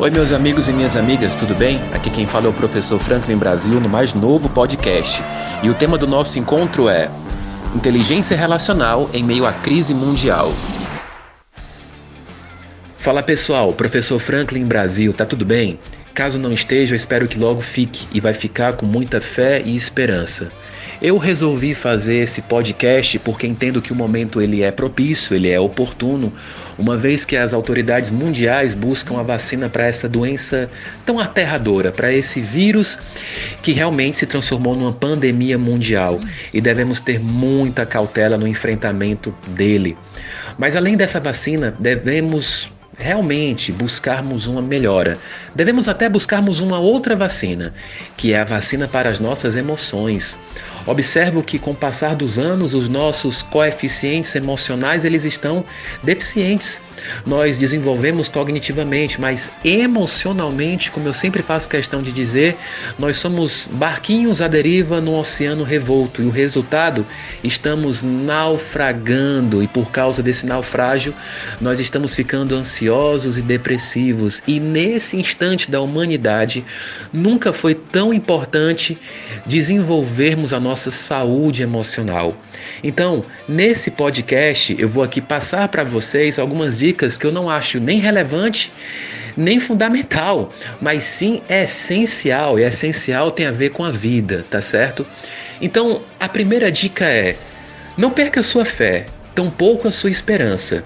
Oi, meus amigos e minhas amigas, tudo bem? Aqui quem fala é o professor Franklin Brasil no mais novo podcast. E o tema do nosso encontro é Inteligência Relacional em meio à crise mundial. Fala pessoal, professor Franklin Brasil, tá tudo bem? Caso não esteja, eu espero que logo fique e vai ficar com muita fé e esperança. Eu resolvi fazer esse podcast porque entendo que o momento ele é propício, ele é oportuno, uma vez que as autoridades mundiais buscam a vacina para essa doença tão aterradora, para esse vírus que realmente se transformou numa pandemia mundial e devemos ter muita cautela no enfrentamento dele. Mas além dessa vacina, devemos realmente buscarmos uma melhora. Devemos até buscarmos uma outra vacina, que é a vacina para as nossas emoções. Observo que com o passar dos anos os nossos coeficientes emocionais eles estão deficientes. Nós desenvolvemos cognitivamente, mas emocionalmente, como eu sempre faço questão de dizer, nós somos barquinhos à deriva no oceano revolto e o resultado estamos naufragando e por causa desse naufrágio nós estamos ficando ansiosos e depressivos. E nesse instante da humanidade nunca foi tão importante desenvolvermos a nossa nossa saúde emocional. Então, nesse podcast, eu vou aqui passar para vocês algumas dicas que eu não acho nem relevante nem fundamental, mas sim essencial. E essencial tem a ver com a vida, tá certo? Então, a primeira dica é: não perca a sua fé, tampouco a sua esperança.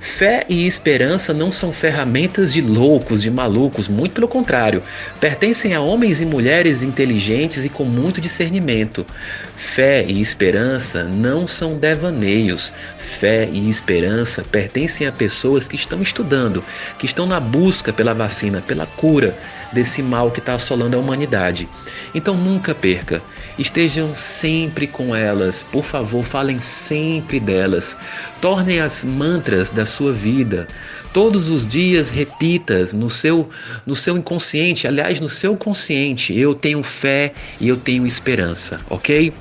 Fé e esperança não são ferramentas de loucos, de malucos, muito pelo contrário, pertencem a homens e mulheres inteligentes e com muito discernimento. Fé e esperança não são devaneios. Fé e esperança pertencem a pessoas que estão estudando, que estão na busca pela vacina, pela cura desse mal que está assolando a humanidade. Então nunca perca. Estejam sempre com elas. Por favor, falem sempre delas. Tornem as mantras da sua vida. Todos os dias repitas no seu no seu inconsciente, aliás, no seu consciente, eu tenho fé e eu tenho esperança, OK?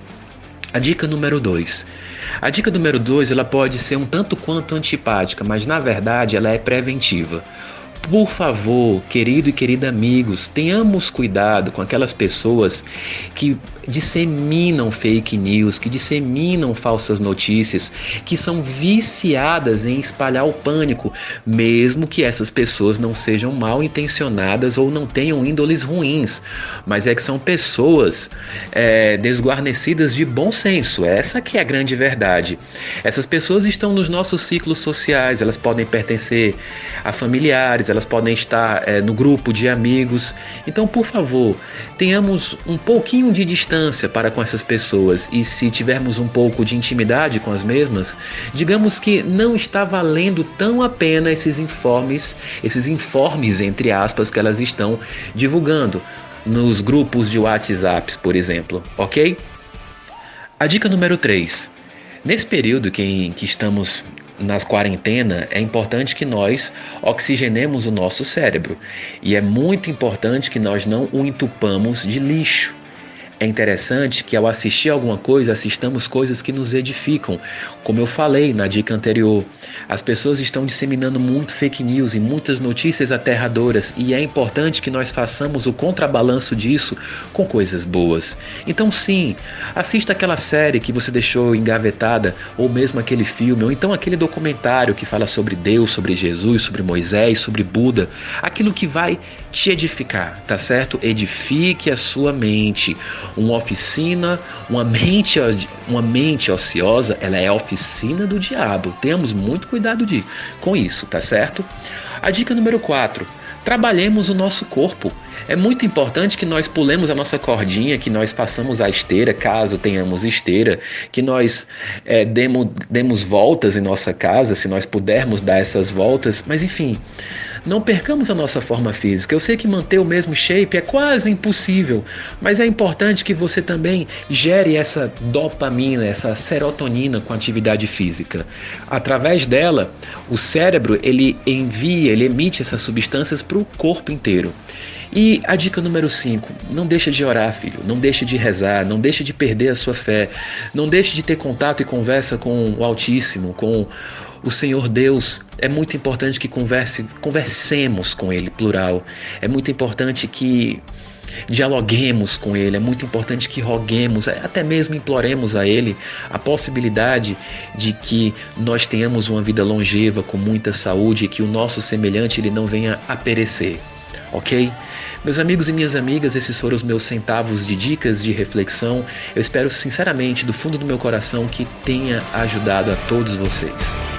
A dica número 2. A dica número 2 ela pode ser um tanto quanto antipática, mas na verdade ela é preventiva. Por favor, querido e querida amigos, tenhamos cuidado com aquelas pessoas que disseminam fake news, que disseminam falsas notícias, que são viciadas em espalhar o pânico, mesmo que essas pessoas não sejam mal intencionadas ou não tenham índoles ruins, mas é que são pessoas é, desguarnecidas de bom senso. Essa que é a grande verdade. Essas pessoas estão nos nossos ciclos sociais, elas podem pertencer a familiares, elas podem estar é, no grupo de amigos. Então, por favor, tenhamos um pouquinho de distância para com essas pessoas e se tivermos um pouco de intimidade com as mesmas, digamos que não está valendo tão a pena esses informes, esses informes entre aspas que elas estão divulgando nos grupos de WhatsApp, por exemplo, ok? A dica número 3. Nesse período que, em que estamos nas quarentena, é importante que nós oxigenemos o nosso cérebro. E é muito importante que nós não o entupamos de lixo. É interessante que ao assistir alguma coisa, assistamos coisas que nos edificam. Como eu falei na dica anterior, as pessoas estão disseminando muito fake news e muitas notícias aterradoras, e é importante que nós façamos o contrabalanço disso com coisas boas. Então, sim, assista aquela série que você deixou engavetada, ou mesmo aquele filme, ou então aquele documentário que fala sobre Deus, sobre Jesus, sobre Moisés, sobre Buda, aquilo que vai te edificar, tá certo? Edifique a sua mente uma oficina, uma mente, uma mente ociosa, ela é a oficina do diabo. Temos muito cuidado de, com isso, tá certo? A dica número 4. Trabalhemos o nosso corpo. É muito importante que nós pulemos a nossa cordinha, que nós façamos a esteira, caso tenhamos esteira, que nós é, demos, demos voltas em nossa casa, se nós pudermos dar essas voltas, mas enfim, não percamos a nossa forma física. Eu sei que manter o mesmo shape é quase impossível, mas é importante que você também gere essa dopamina, essa serotonina com atividade física. Através dela, o cérebro ele envia, ele emite essas substâncias para o corpo inteiro. E a dica número 5, não deixe de orar, filho, não deixe de rezar, não deixe de perder a sua fé, não deixe de ter contato e conversa com o Altíssimo, com o Senhor Deus, é muito importante que converse, conversemos com Ele, plural. É muito importante que dialoguemos com Ele, é muito importante que roguemos, até mesmo imploremos a Ele a possibilidade de que nós tenhamos uma vida longeva, com muita saúde e que o nosso semelhante ele não venha a perecer, ok? Meus amigos e minhas amigas, esses foram os meus centavos de dicas de reflexão. Eu espero sinceramente, do fundo do meu coração, que tenha ajudado a todos vocês.